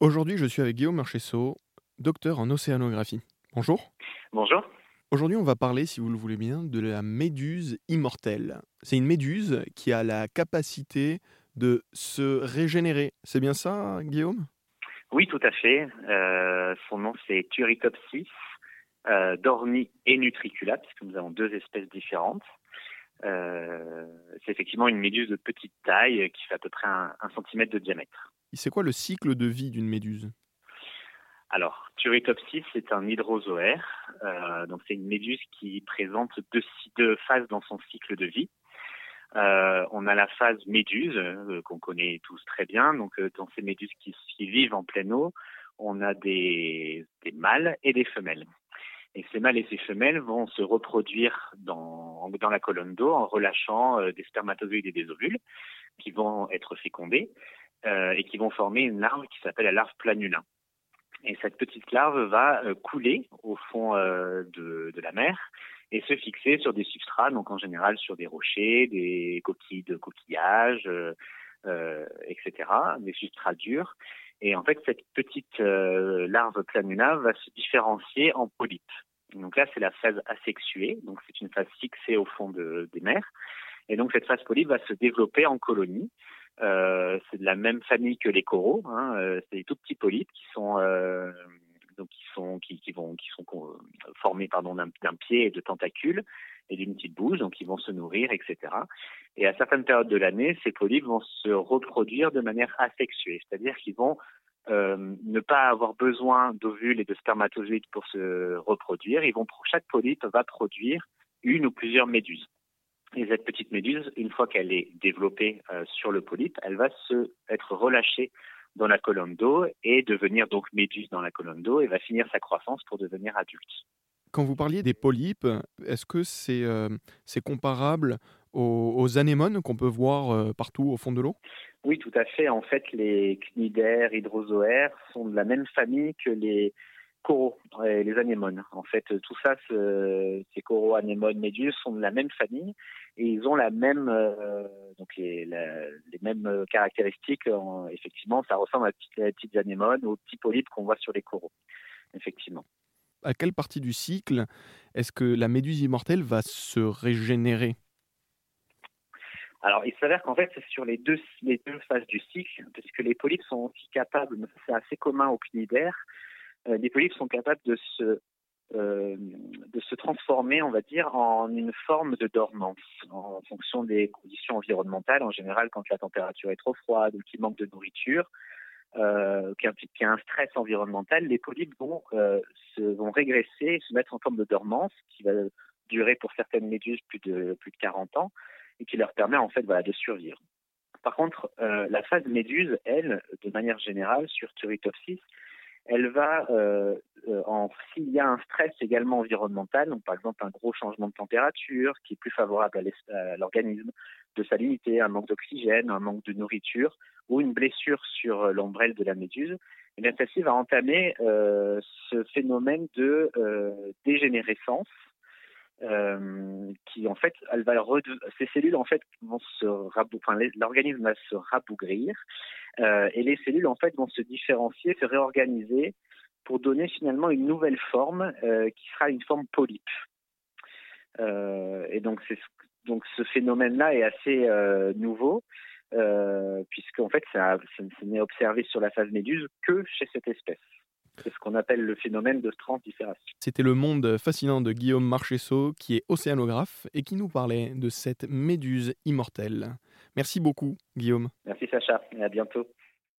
Aujourd'hui, je suis avec Guillaume Marchesso, docteur en océanographie. Bonjour. Bonjour. Aujourd'hui, on va parler, si vous le voulez bien, de la méduse immortelle. C'est une méduse qui a la capacité de se régénérer. C'est bien ça, Guillaume? Oui, tout à fait. Euh, son nom, c'est Turritopsis euh, dormi et nutricula, puisque nous avons deux espèces différentes. Euh, c'est effectivement une méduse de petite taille qui fait à peu près un, centimètre de diamètre. C'est quoi le cycle de vie d'une méduse? Alors, Turritopsis, c'est un hydrozoaire. Euh, donc, c'est une méduse qui présente deux, deux, phases dans son cycle de vie. Euh, on a la phase méduse, euh, qu'on connaît tous très bien. Donc, dans ces méduses qui, vivent en pleine eau, on a des, des mâles et des femelles. Et ces mâles et ces femelles vont se reproduire dans, la colonne d'eau en relâchant des spermatozoïdes et des ovules qui vont être fécondés euh, et qui vont former une larve qui s'appelle la larve planula. Et cette petite larve va euh, couler au fond euh, de, la mer et se fixer sur des substrats, donc en général sur des rochers, des coquilles de coquillages, euh, etc., des substrats durs. Et en fait, cette petite larve planula va se différencier en polype. Donc là, c'est la phase asexuée, donc c'est une phase fixée au fond de, des mers. Et donc cette phase polype va se développer en colonie euh, c'est de la même famille que les coraux. Hein, euh, c'est des tout petits polypes qui sont euh, donc qui sont qui, qui vont qui sont formés pardon d'un pied et de tentacules et d'une petite bouche, donc ils vont se nourrir, etc. Et à certaines périodes de l'année, ces polypes vont se reproduire de manière asexuée, c'est-à-dire qu'ils vont euh, ne pas avoir besoin d'ovules et de spermatozoïdes pour se reproduire. Ils vont chaque polype va produire une ou plusieurs méduses. Et cette petite méduse, une fois qu'elle est développée euh, sur le polype, elle va se être relâchée dans la colonne d'eau et devenir donc méduse dans la colonne d'eau et va finir sa croissance pour devenir adulte. Quand vous parliez des polypes, est-ce que c'est euh, comparable aux, anémones qu'on peut voir euh, partout au fond de l'eau? Oui, tout à fait. En fait, les cnidaires hydrozoaires sont de la même famille que les coraux, les anémones. En fait, tout ça, ces coraux, anémones, méduses sont de la même famille et ils ont la même, euh, donc les, mêmes caractéristiques. effectivement, ça ressemble à les petites anémones, aux petits polypes qu'on voit sur les coraux. Effectivement. À quelle partie du cycle est-ce que la méduse immortelle va se régénérer? Alors, il s'avère qu'en fait, c'est sur les deux, phases du cycle, puisque les polypes sont aussi capables, c'est assez commun aux cnidaires, euh, les polypes sont capables de se euh, de se transformer, on va dire, en une forme de dormance en fonction des conditions environnementales. En général, quand la température est trop froide ou qu'il manque de nourriture, euh, qu'il y, a un stress environnemental, les polypes vont, euh, se, régresser, se mettre en forme de dormance qui va durer pour certaines méduses plus de plus de 40 ans et qui leur permet en fait voilà, de survivre. Par contre, euh, la phase méduse, elle, de manière générale, sur Turritopsis, elle va, euh, en, s'il y a un stress également environnemental, donc par exemple un gros changement de température qui est plus favorable à l'organisme, de salinité, un manque d'oxygène, un manque de nourriture ou une blessure sur euh, l'ombrelle de la méduse, eh bien celle-ci va entamer euh, ce phénomène de euh, dégénérescence qui en fait, elle va ces cellules en fait vont se enfin, l'organisme va se rabougrir et les cellules en fait vont se différencier, se réorganiser pour donner finalement une nouvelle forme qui sera une forme polype. Euh, et donc c'est donc ce phénomène-là est assez euh, nouveau. Euh, puisqu'en fait, ça, ça n'est observé sur la phase méduse que chez cette espèce. C'est ce qu'on appelle le phénomène de transdifération. C'était le monde fascinant de Guillaume Marchesso, qui est océanographe et qui nous parlait de cette méduse immortelle. Merci beaucoup, Guillaume. Merci, Sacha, et à bientôt.